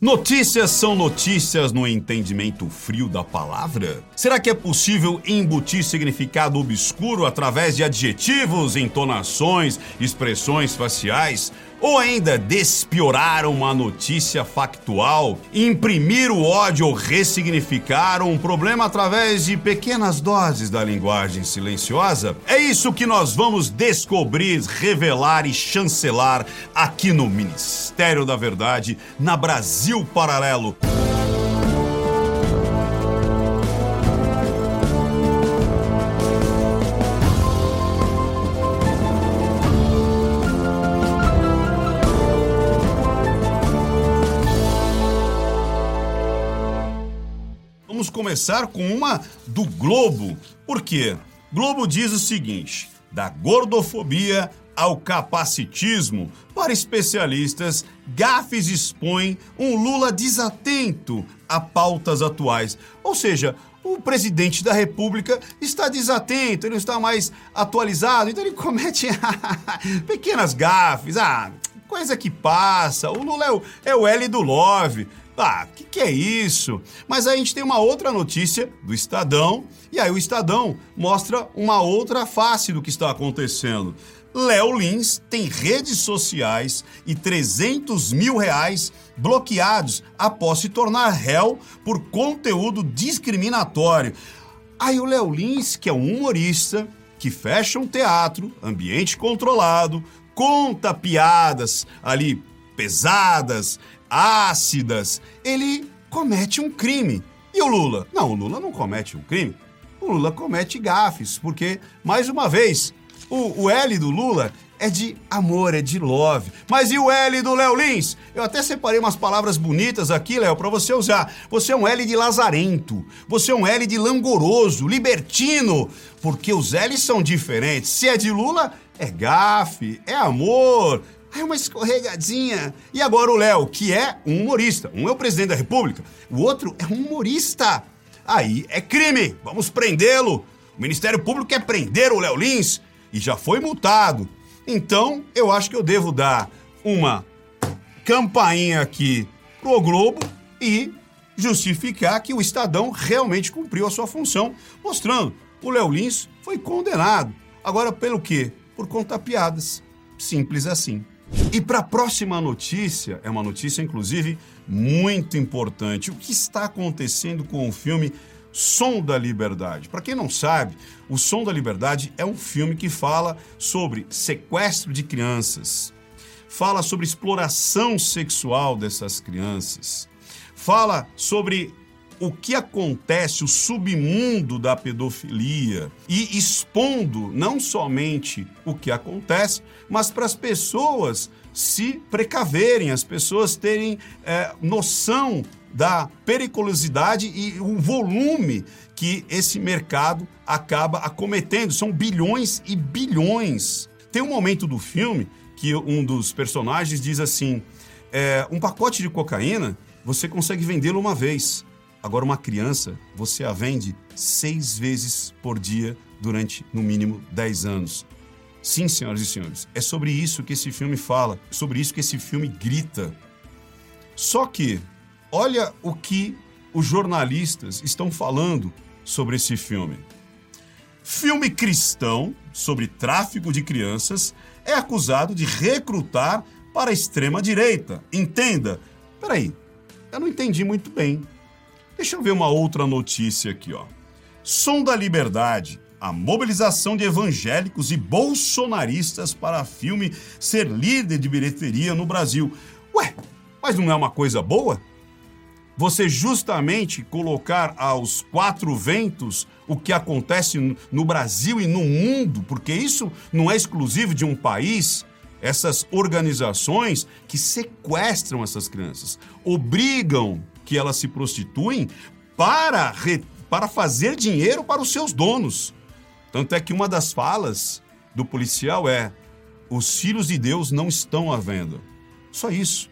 Notícias são notícias no entendimento frio da palavra? Será que é possível embutir significado obscuro através de adjetivos, entonações, expressões faciais? Ou ainda despiorar uma notícia factual, imprimir o ódio ou ressignificar um problema através de pequenas doses da linguagem silenciosa? É isso que nós vamos descobrir, revelar e chancelar aqui no Ministério da Verdade, na Brasil Paralelo. Vamos começar com uma do Globo. Por quê? Globo diz o seguinte: da gordofobia ao capacitismo, para especialistas, gafes expõem um Lula desatento a pautas atuais. Ou seja, o presidente da República está desatento, ele não está mais atualizado, então ele comete pequenas gafes. Ah, coisa que passa. O Lula é o, é o L do Love. Ah, o que, que é isso? Mas aí a gente tem uma outra notícia do Estadão, e aí o Estadão mostra uma outra face do que está acontecendo. Léo Lins tem redes sociais e 300 mil reais bloqueados após se tornar réu por conteúdo discriminatório. Aí o Léo Lins, que é um humorista, que fecha um teatro, ambiente controlado, conta piadas ali pesadas, ácidas, ele comete um crime. E o Lula? Não, o Lula não comete um crime. O Lula comete gafes, porque, mais uma vez, o, o L do Lula é de amor, é de love. Mas e o L do Léo Lins? Eu até separei umas palavras bonitas aqui, Léo, para você usar. Você é um L de lazarento. Você é um L de langoroso, libertino. Porque os L's são diferentes. Se é de Lula, é gafe, é amor, é uma escorregadinha. E agora o Léo, que é um humorista. Um é o presidente da República, o outro é um humorista. Aí é crime. Vamos prendê-lo. O Ministério Público quer prender o Léo Lins e já foi multado. Então, eu acho que eu devo dar uma campainha aqui pro Globo e justificar que o Estadão realmente cumpriu a sua função, mostrando o Léo Lins foi condenado. Agora, pelo quê? Por contar piadas. Simples assim. E para a próxima notícia, é uma notícia inclusive muito importante. O que está acontecendo com o filme Som da Liberdade? Para quem não sabe, O Som da Liberdade é um filme que fala sobre sequestro de crianças, fala sobre exploração sexual dessas crianças, fala sobre o que acontece, o submundo da pedofilia e expondo não somente o que acontece, mas para as pessoas se precaverem, as pessoas terem é, noção da periculosidade e o volume que esse mercado acaba acometendo. São bilhões e bilhões. Tem um momento do filme que um dos personagens diz assim: é, um pacote de cocaína você consegue vendê-lo uma vez. Agora, uma criança, você a vende seis vezes por dia durante, no mínimo, dez anos. Sim, senhoras e senhores, é sobre isso que esse filme fala, sobre isso que esse filme grita. Só que, olha o que os jornalistas estão falando sobre esse filme. Filme cristão sobre tráfico de crianças é acusado de recrutar para a extrema-direita. Entenda. Peraí, eu não entendi muito bem. Deixa eu ver uma outra notícia aqui, ó. Som da Liberdade. A mobilização de evangélicos e bolsonaristas para filme ser líder de bilheteria no Brasil. Ué, mas não é uma coisa boa? Você justamente colocar aos quatro ventos o que acontece no Brasil e no mundo, porque isso não é exclusivo de um país, essas organizações que sequestram essas crianças, obrigam que elas se prostituem para, re, para fazer dinheiro para os seus donos. Tanto é que uma das falas do policial é: os filhos de Deus não estão à venda. Só isso.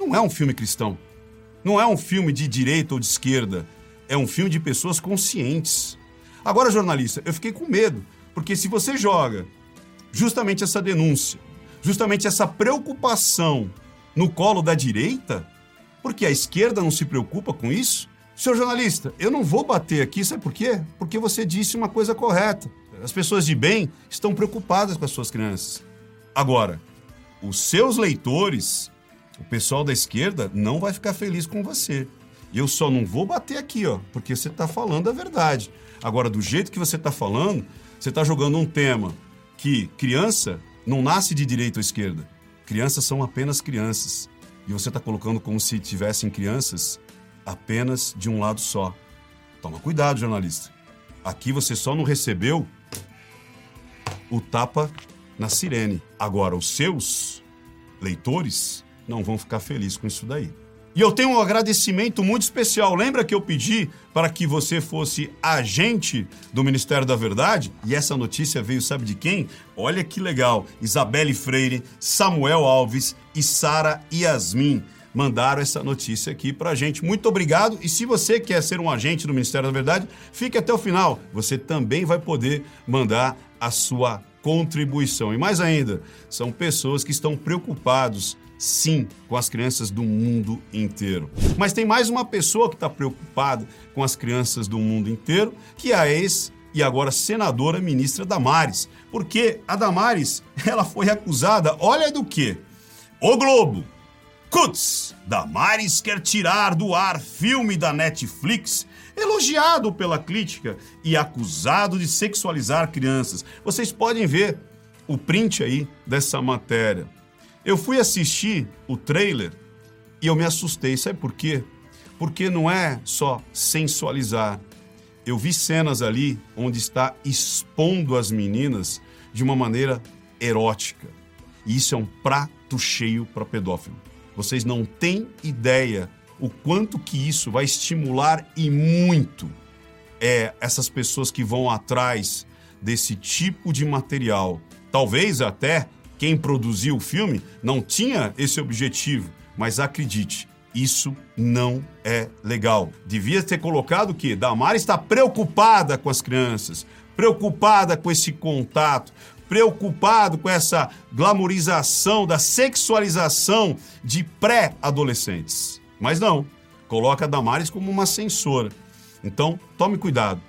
Não é um filme cristão. Não é um filme de direita ou de esquerda. É um filme de pessoas conscientes. Agora, jornalista, eu fiquei com medo, porque se você joga justamente essa denúncia, justamente essa preocupação no colo da direita, Porque a esquerda não se preocupa com isso? Senhor jornalista, eu não vou bater aqui, sabe por quê? Porque você disse uma coisa correta. As pessoas de bem estão preocupadas com as suas crianças. Agora, os seus leitores, o pessoal da esquerda, não vai ficar feliz com você. Eu só não vou bater aqui, ó, porque você está falando a verdade. Agora, do jeito que você está falando, você está jogando um tema que criança não nasce de direita ou esquerda. Crianças são apenas crianças. E você está colocando como se tivessem crianças apenas de um lado só. Toma cuidado, jornalista. Aqui você só não recebeu o tapa na sirene. Agora, os seus leitores não vão ficar felizes com isso daí. E eu tenho um agradecimento muito especial. Lembra que eu pedi para que você fosse agente do Ministério da Verdade? E essa notícia veio, sabe de quem? Olha que legal. Isabelle Freire, Samuel Alves e Sara Yasmin mandaram essa notícia aqui para a gente. Muito obrigado. E se você quer ser um agente do Ministério da Verdade, fique até o final. Você também vai poder mandar a sua contribuição. E mais ainda, são pessoas que estão preocupados sim, com as crianças do mundo inteiro. Mas tem mais uma pessoa que está preocupada com as crianças do mundo inteiro, que é a ex e agora senadora ministra Damares. Porque a Damares, ela foi acusada, olha do quê? O Globo. Cuts, Damares quer tirar do ar filme da Netflix elogiado pela crítica e acusado de sexualizar crianças. Vocês podem ver o print aí dessa matéria. Eu fui assistir o trailer e eu me assustei. Sabe por quê? Porque não é só sensualizar. Eu vi cenas ali onde está expondo as meninas de uma maneira erótica. E isso é um prato cheio para pedófilo. Vocês não têm ideia o quanto que isso vai estimular e muito é, essas pessoas que vão atrás desse tipo de material. Talvez até quem produziu o filme não tinha esse objetivo, mas acredite, isso não é legal. Devia ter colocado que Damara está preocupada com as crianças, preocupada com esse contato, preocupado com essa glamorização da sexualização de pré-adolescentes. Mas não, coloca a Damares como uma censora. Então, tome cuidado,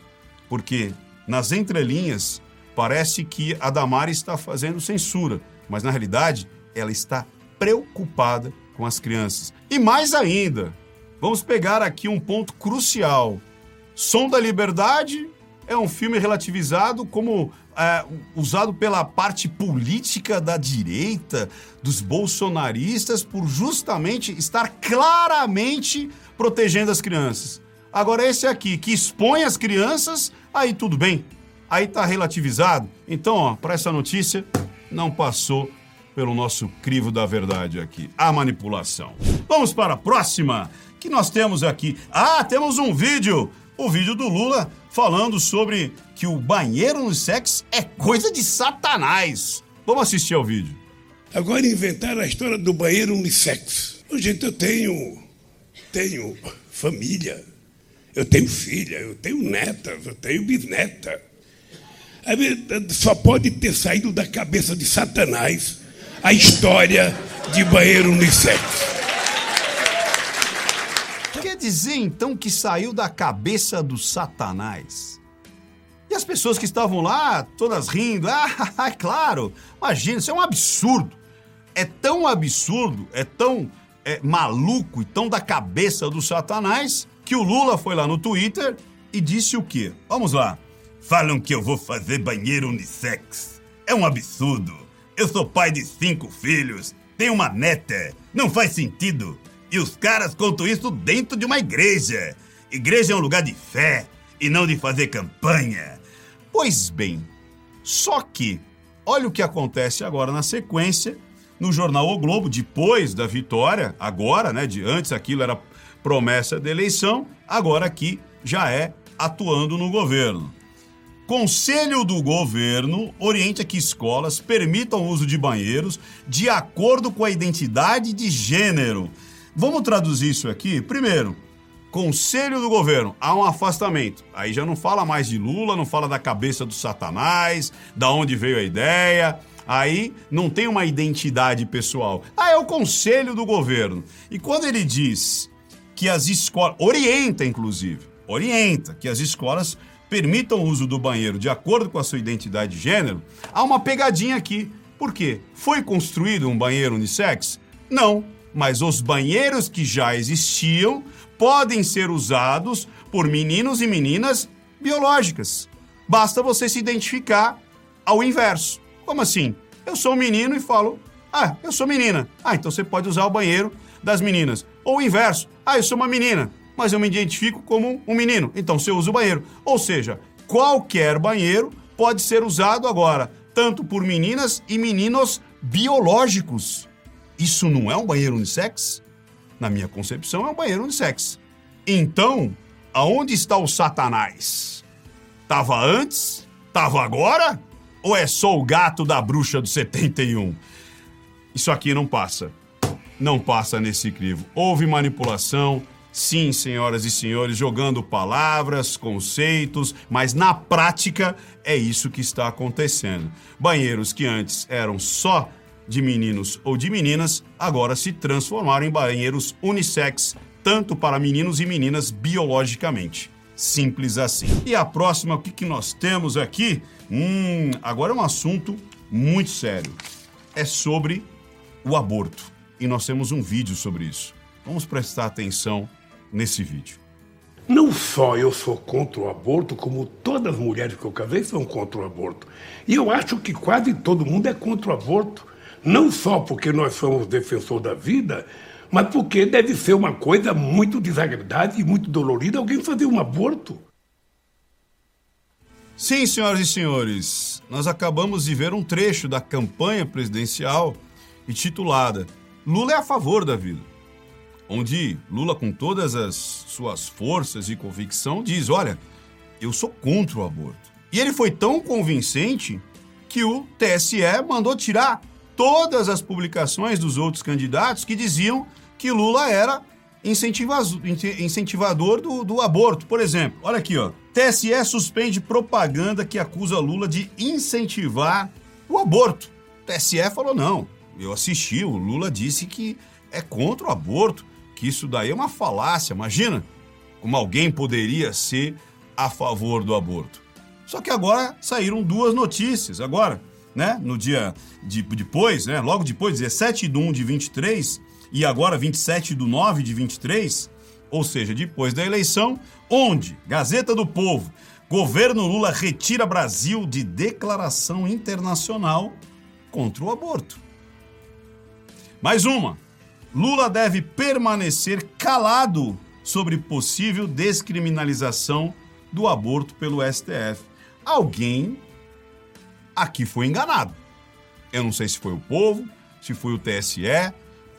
porque nas entrelinhas parece que a Damares está fazendo censura mas na realidade ela está preocupada com as crianças. E mais ainda, vamos pegar aqui um ponto crucial. Som da Liberdade é um filme relativizado como é, usado pela parte política da direita, dos bolsonaristas, por justamente estar claramente protegendo as crianças. Agora, esse aqui, que expõe as crianças, aí tudo bem. Aí tá relativizado. Então, ó, para essa notícia, não passou pelo nosso crivo da verdade aqui, a manipulação. Vamos para a próxima, que nós temos aqui. Ah, temos um vídeo, o vídeo do Lula falando sobre que o banheiro no sexo é coisa de satanás. Vamos assistir ao vídeo. Agora inventaram a história do banheiro unissex. Gente, eu tenho tenho família, eu tenho filha, eu tenho netas, eu tenho bisneta. Só pode ter saído da cabeça de Satanás a história de banheiro unissex. Dizer então que saiu da cabeça do Satanás? E as pessoas que estavam lá, todas rindo, ah, claro, imagina, isso é um absurdo. É tão absurdo, é tão é, maluco e tão da cabeça do Satanás que o Lula foi lá no Twitter e disse o quê? Vamos lá. Falam que eu vou fazer banheiro unissex. É um absurdo. Eu sou pai de cinco filhos, tenho uma neta. Não faz sentido. E os caras contam isso dentro de uma igreja. Igreja é um lugar de fé e não de fazer campanha. Pois bem, só que olha o que acontece agora na sequência no jornal O Globo, depois da vitória, agora, né? De antes aquilo era promessa de eleição, agora aqui já é atuando no governo. Conselho do Governo orienta que escolas permitam o uso de banheiros de acordo com a identidade de gênero. Vamos traduzir isso aqui? Primeiro, Conselho do Governo, há um afastamento. Aí já não fala mais de Lula, não fala da cabeça do Satanás, da onde veio a ideia. Aí não tem uma identidade pessoal. Ah, é o conselho do governo. E quando ele diz que as escolas. Orienta, inclusive. Orienta que as escolas permitam o uso do banheiro de acordo com a sua identidade de gênero, há uma pegadinha aqui. Por quê? Foi construído um banheiro unissex? Não, mas os banheiros que já existiam podem ser usados por meninos e meninas biológicas. Basta você se identificar ao inverso. Como assim? Eu sou um menino e falo, ah, eu sou menina. Ah, então você pode usar o banheiro das meninas. Ou o inverso, ah, eu sou uma menina, mas eu me identifico como um menino. Então você usa o banheiro. Ou seja, qualquer banheiro pode ser usado agora, tanto por meninas e meninos biológicos. Isso não é um banheiro unissex? Na minha concepção, é um banheiro unissex. Então, aonde está o Satanás? Tava antes? Tava agora? Ou é só o gato da bruxa do 71? Isso aqui não passa. Não passa nesse crivo. Houve manipulação, sim, senhoras e senhores, jogando palavras, conceitos, mas na prática é isso que está acontecendo. Banheiros que antes eram só de meninos ou de meninas, agora se transformaram em banheiros unissex, tanto para meninos e meninas biologicamente. Simples assim. E a próxima, o que, que nós temos aqui? Hum, agora é um assunto muito sério. É sobre o aborto. E nós temos um vídeo sobre isso. Vamos prestar atenção nesse vídeo. Não só eu sou contra o aborto, como todas as mulheres que eu casei são contra o aborto. E eu acho que quase todo mundo é contra o aborto. Não só porque nós somos defensores da vida, mas porque deve ser uma coisa muito desagradável e muito dolorida alguém fazer um aborto. Sim, senhoras e senhores, nós acabamos de ver um trecho da campanha presidencial intitulada Lula é a favor da vida. Onde Lula, com todas as suas forças e convicção, diz: Olha, eu sou contra o aborto. E ele foi tão convincente que o TSE mandou tirar todas as publicações dos outros candidatos que diziam que Lula era incentivador do, do aborto. Por exemplo, olha aqui, ó. TSE suspende propaganda que acusa Lula de incentivar o aborto. TSE falou não. Eu assisti, o Lula disse que é contra o aborto, que isso daí é uma falácia. Imagina como alguém poderia ser a favor do aborto. Só que agora saíram duas notícias. Agora, né? No dia de, depois, né? Logo depois, 17 de 1 de 23 e agora 27 de 9 de 23, ou seja, depois da eleição, onde Gazeta do Povo, governo Lula retira Brasil de declaração internacional contra o aborto. Mais uma. Lula deve permanecer calado sobre possível descriminalização do aborto pelo STF. Alguém aqui foi enganado. Eu não sei se foi o povo, se foi o TSE,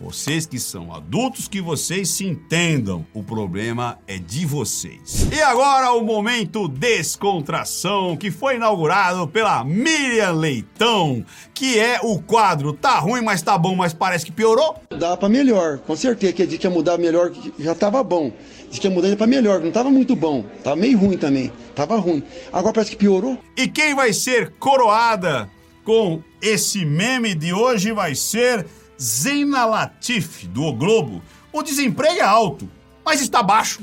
vocês que são adultos, que vocês se entendam. O problema é de vocês. E agora o momento descontração, que foi inaugurado pela Miriam Leitão, que é o quadro Tá ruim, mas tá bom, mas parece que piorou. Dá para melhor, com certeza que disse que ia mudar melhor, já tava bom. Diz que ia mudar para melhor, não tava muito bom. Tava meio ruim também, tava ruim. Agora parece que piorou. E quem vai ser coroada com esse meme de hoje vai ser Zena Latif, do o Globo, o desemprego é alto, mas está baixo.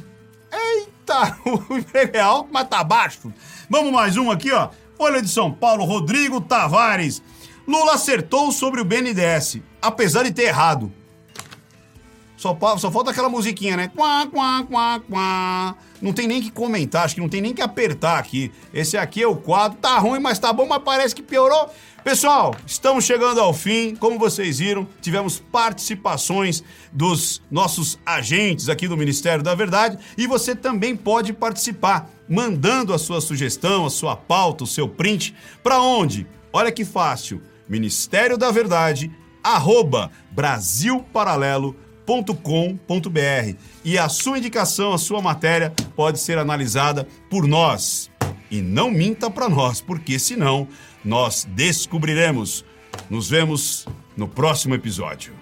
Eita, o emprego é alto, mas está baixo. Vamos mais um aqui, ó. Folha de São Paulo, Rodrigo Tavares. Lula acertou sobre o BNDES, apesar de ter errado. Só, só falta aquela musiquinha, né? Quá, quá, quá, quá. Não tem nem que comentar, acho que não tem nem que apertar aqui. Esse aqui é o quadro. Tá ruim, mas tá bom, mas parece que piorou. Pessoal, estamos chegando ao fim. Como vocês viram, tivemos participações dos nossos agentes aqui do Ministério da Verdade e você também pode participar mandando a sua sugestão, a sua pauta, o seu print para onde? Olha que fácil. Ministério da Verdade arroba brasilparalelo.com.br e a sua indicação, a sua matéria pode ser analisada por nós. E não minta para nós, porque senão nós descobriremos. Nos vemos no próximo episódio.